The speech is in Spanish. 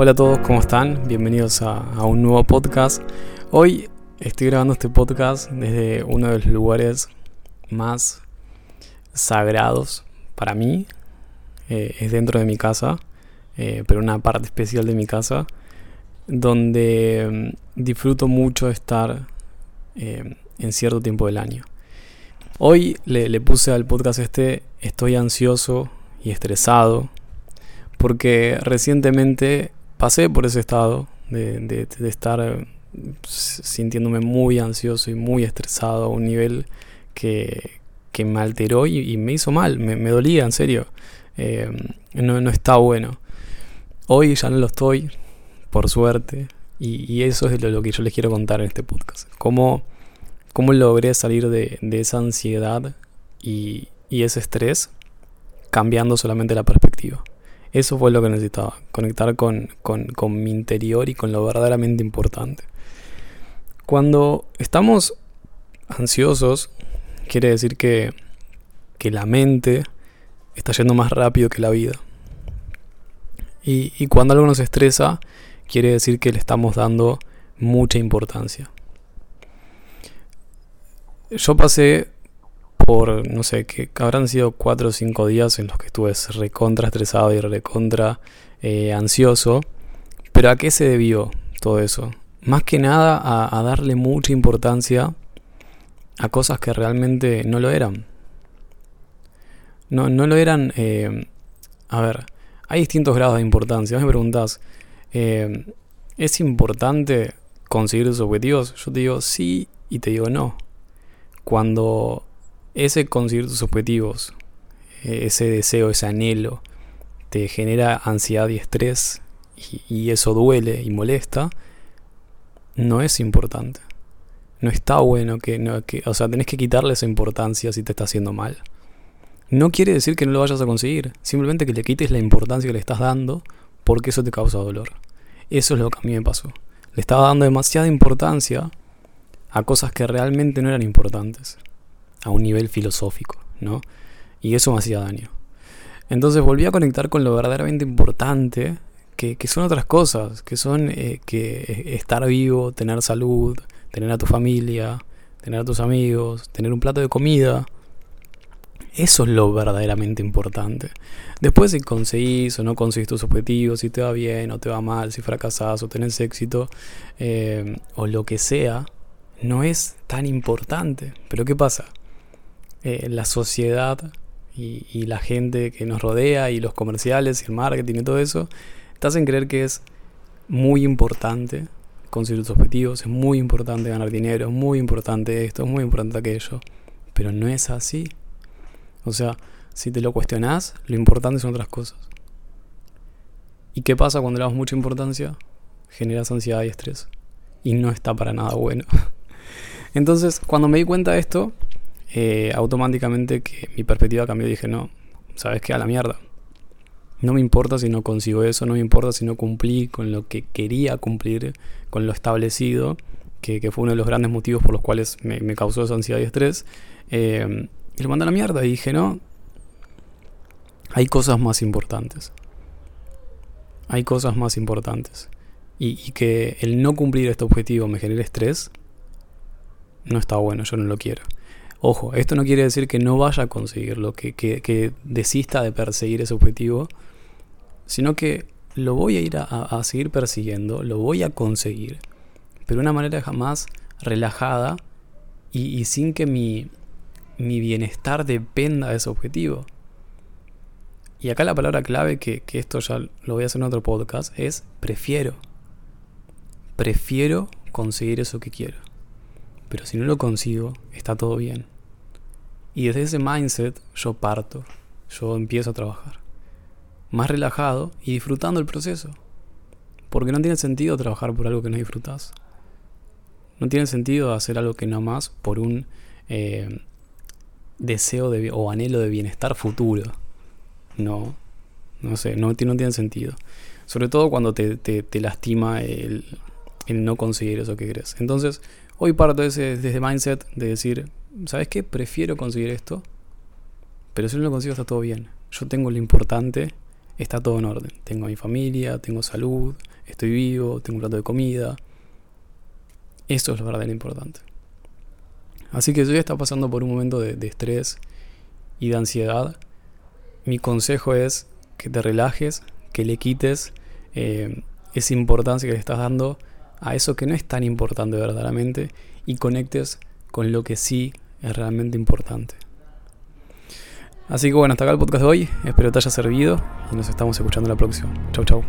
Hola a todos, ¿cómo están? Bienvenidos a, un nuevo podcast. Hoy estoy grabando este podcast desde uno de los lugares más sagrados para mí. Eh, es dentro de mi casa, eh, pero una parte especial de mi casa, donde mm, disfruto mucho estar eh, en cierto tiempo del año. Hoy le puse al podcast este, estoy ansioso y estresado, porque recientemente pasé por ese estado de, estar eh, sintiéndome muy ansioso y muy estresado a un nivel que, me alteró y, me hizo mal, me, dolía, en serio. Eh, no, está bueno. Hoy ya no lo estoy, por suerte, y, eso es lo, que yo les quiero contar en este podcast. Cómo, cómo logré salir de, esa ansiedad y ese estrés cambiando solamente la perspectiva. Eso fue lo que necesitaba, conectar con, mi interior y con lo verdaderamente importante. Cuando estamos ansiosos, quiere decir que, la mente está yendo más rápido que la vida. Y, y cuando algo nos estresa, quiere decir que le estamos dando mucha importancia. Yo pasé por, no sé, que habrán sido cuatro o cinco días en los que estuve recontra estresado y recontra eh, ansioso. Pero ¿a qué se debió todo eso? Más que nada a, darle mucha importancia a cosas que realmente no lo eran. No, no lo eran... Eh, a ver, hay distintos grados de importancia. Me preguntas, eh, ¿es importante conseguir tus objetivos? Yo te digo sí y te digo no. Cuando ese conseguir tus objetivos, eh, ese deseo, ese anhelo, te genera ansiedad y estrés y, eso duele y molesta, no es importante. No está bueno que, no, que, o sea, tenés que quitarle esa importancia si te está haciendo mal. No quiere decir que no lo vayas a conseguir, simplemente que le quites la importancia que le estás dando porque eso te causa dolor. Eso es lo que a mí me pasó. Le estaba dando demasiada importancia a cosas que realmente no eran importantes a un nivel filosófico, ¿no? Y eso me hacía daño. Entonces volví a conectar con lo verdaderamente importante, que, son otras cosas, que son eh, que estar vivo, tener salud, tener a tu familia, tener a tus amigos, tener un plato de comida. Eso es lo verdaderamente importante. Después si conseguís o no conseguís tus objetivos, si te va bien o te va mal, si fracasás o tenés éxito, eh, o lo que sea, no es tan importante. Pero ¿qué pasa? Eh, la sociedad y, la gente que nos rodea y los comerciales y el marketing y todo eso, te hacen creer que es muy importante conseguir tus objetivos, es muy importante ganar dinero, es muy importante esto, es muy importante aquello. Pero no es así. O sea, si te lo cuestionas, lo importante son otras cosas. ¿Y qué pasa cuando le damos mucha importancia? Generas ansiedad y estrés. Y no está para nada bueno. Entonces, cuando me di cuenta de esto, eh, automáticamente que mi perspectiva cambió y dije, no, ¿sabes qué? A la mierda. No me importa si no consigo eso, no me importa si no cumplí con lo que quería cumplir, con lo establecido, que, fue uno de los grandes motivos por los cuales me, causó esa ansiedad y estrés. Eh, y lo mandé a la mierda y dije, no, hay cosas más importantes. Hay cosas más importantes. Y, y que el no cumplir este objetivo me genere estrés, no está bueno, yo no lo quiero. Ojo, esto no quiere decir que no vaya a conseguirlo, que, que, desista de perseguir ese objetivo, sino que lo voy a ir a, seguir persiguiendo, lo voy a conseguir, pero de una manera jamás relajada y, sin que mi, mi, bienestar dependa de ese objetivo. Y acá la palabra clave, que, que esto ya lo voy a hacer en otro podcast, es prefiero. Prefiero conseguir eso que quiero. Pero si no lo consigo, está todo bien. Y desde ese mindset yo parto, yo empiezo a trabajar. Más relajado y disfrutando el proceso. Porque no tiene sentido trabajar por algo que no disfrutas. No tiene sentido hacer algo que no más por un eh, deseo de, o anhelo de bienestar futuro. No, no sé, no, tiene sentido. Sobre todo cuando te, te, lastima el, el no conseguir eso que crees. Entonces, Hoy parto ese, desde mindset de decir, ¿sabes qué? Prefiero conseguir esto, pero si no lo consigo está todo bien. Yo tengo lo importante, está todo en orden. Tengo mi familia, tengo salud, estoy vivo, tengo un plato de comida. Eso es lo verdadero importante. Así que si ya está pasando por un momento de, estrés y de ansiedad, mi consejo es que te relajes, que le quites eh, esa importancia que le estás dando a eso que no es tan importante verdaderamente y conectes con lo que sí es realmente importante. Así que bueno, hasta acá el podcast de hoy. Espero te haya servido y nos estamos escuchando la próxima. Chau, chau.